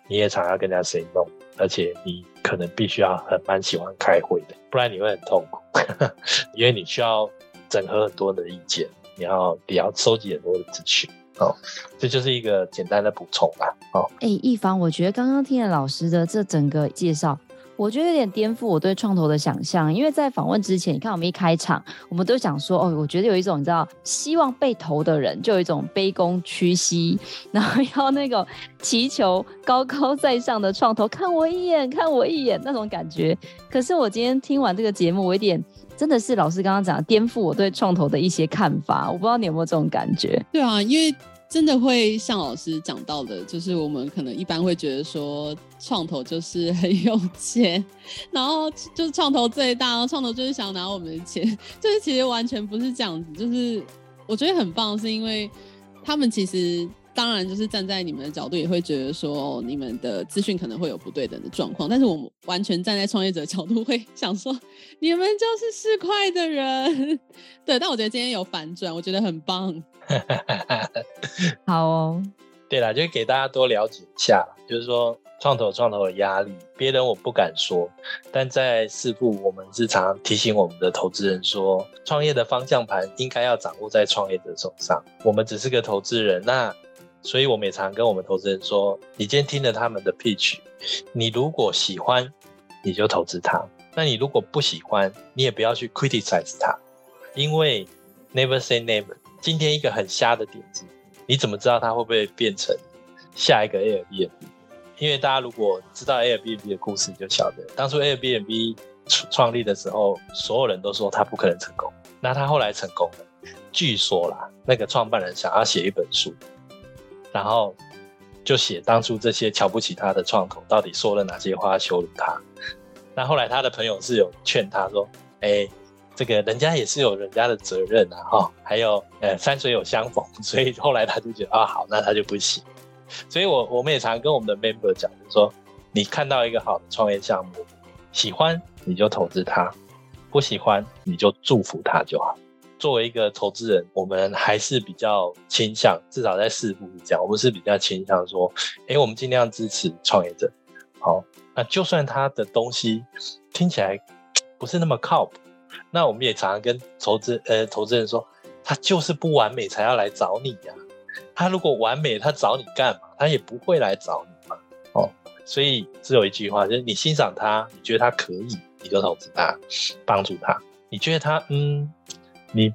你也常常跟人家 say no，而且你可能必须要很蛮喜欢开会的，不然你会很痛苦，因为你需要整合很多的意见。你要你要收集很多的资讯哦，这就是一个简单的补充吧。哦，哎，一凡，我觉得刚刚听了老师的这整个介绍，我觉得有点颠覆我对创投的想象。因为在访问之前，你看我们一开场，我们都想说，哦，我觉得有一种你知道，希望被投的人就有一种卑躬屈膝，然后要那个祈求高高在上的创投看我一眼，看我一眼那种感觉。可是我今天听完这个节目，我有点。真的是老师刚刚讲颠覆我对创投的一些看法，我不知道你有没有这种感觉？对啊，因为真的会像老师讲到的，就是我们可能一般会觉得说创投就是很有钱，然后就是创投最大，然后创投就是想拿我们的钱，就是其实完全不是这样子。就是我觉得很棒，是因为他们其实。当然，就是站在你们的角度，也会觉得说你们的资讯可能会有不对等的状况。但是我们完全站在创业者的角度，会想说你们就是市侩的人。对，但我觉得今天有反转，我觉得很棒。好哦。对啦，就是给大家多了解一下，就是说创投创投的压力，别人我不敢说，但在事故，我们是常提醒我们的投资人说，创业的方向盘应该要掌握在创业者手上。我们只是个投资人，那。所以我们也常跟我们投资人说：“你今天听了他们的 pitch，你如果喜欢，你就投资他；那你如果不喜欢，你也不要去 criticize 他，因为 never say never。今天一个很瞎的点子，你怎么知道它会不会变成下一个 Airbnb？因为大家如果知道 Airbnb 的故事，就晓得当初 Airbnb 创立的时候，所有人都说他不可能成功。那他后来成功了。据说啦，那个创办人想要写一本书。”然后就写当初这些瞧不起他的创投到底说了哪些话羞辱他。那后来他的朋友是有劝他说：“哎，这个人家也是有人家的责任啊，哈，还有呃山水有相逢。”所以后来他就觉得啊，好，那他就不行。所以我我们也常跟我们的 member 讲，就说你看到一个好的创业项目，喜欢你就投资它，不喜欢你就祝福他就好。作为一个投资人，我们还是比较倾向，至少在识富是这样，我们是比较倾向说，哎，我们尽量支持创业者。好，那就算他的东西听起来不是那么靠谱，那我们也常常跟投资呃投资人说，他就是不完美才要来找你呀、他如果完美，他找你干嘛？他也不会来找你嘛。哦，所以只有一句话，就是你欣赏他，你觉得他可以，你就投资他，帮助他。你觉得他嗯。你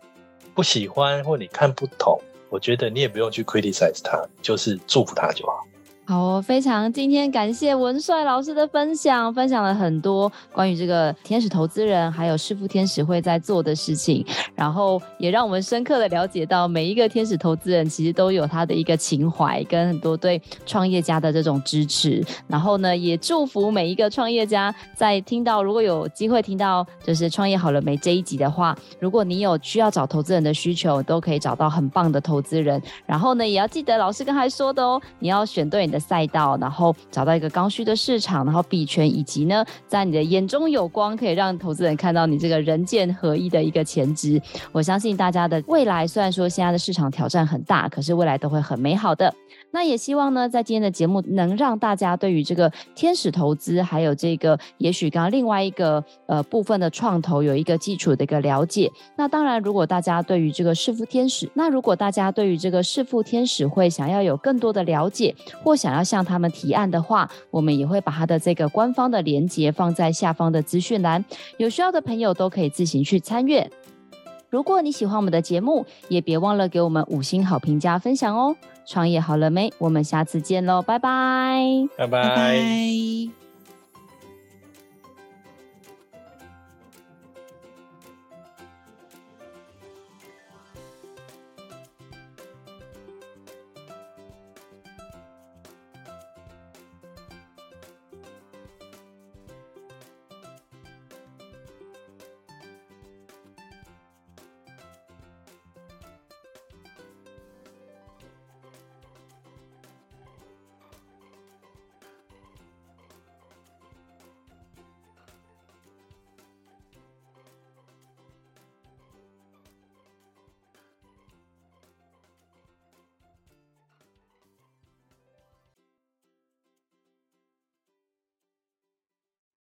不喜欢或你看不懂，我觉得你也不用去 criticize 他，就是祝福他就好。好哦，非常今天感谢文帅老师的分享，分享了很多关于这个天使投资人还有师傅天使会在做的事情，然后也让我们深刻的了解到每一个天使投资人其实都有他的一个情怀跟很多对创业家的这种支持，然后呢也祝福每一个创业家在听到如果有机会听到就是创业好了没这一集的话，如果你有需要找投资人的需求，都可以找到很棒的投资人，然后呢也要记得老师刚才说的哦，你要选对你的。赛道，然后找到一个刚需的市场，然后比权，以及呢，在你的眼中有光，可以让投资人看到你这个人剑合一的一个潜质。我相信大家的未来，虽然说现在的市场挑战很大，可是未来都会很美好的。那也希望呢，在今天的节目能让大家对于这个天使投资，还有这个也许刚刚另外一个呃部分的创投有一个基础的一个了解。那当然，如果大家对于这个识富天使，那如果大家对于这个识富天使会想要有更多的了解，或想要向他们提案的话，我们也会把他的这个官方的连接放在下方的资讯栏，有需要的朋友都可以自行去参阅。如果你喜欢我们的节目，也别忘了给我们五星好评加分享哦。创业好了没？我们下次见喽，拜拜，拜拜。拜拜。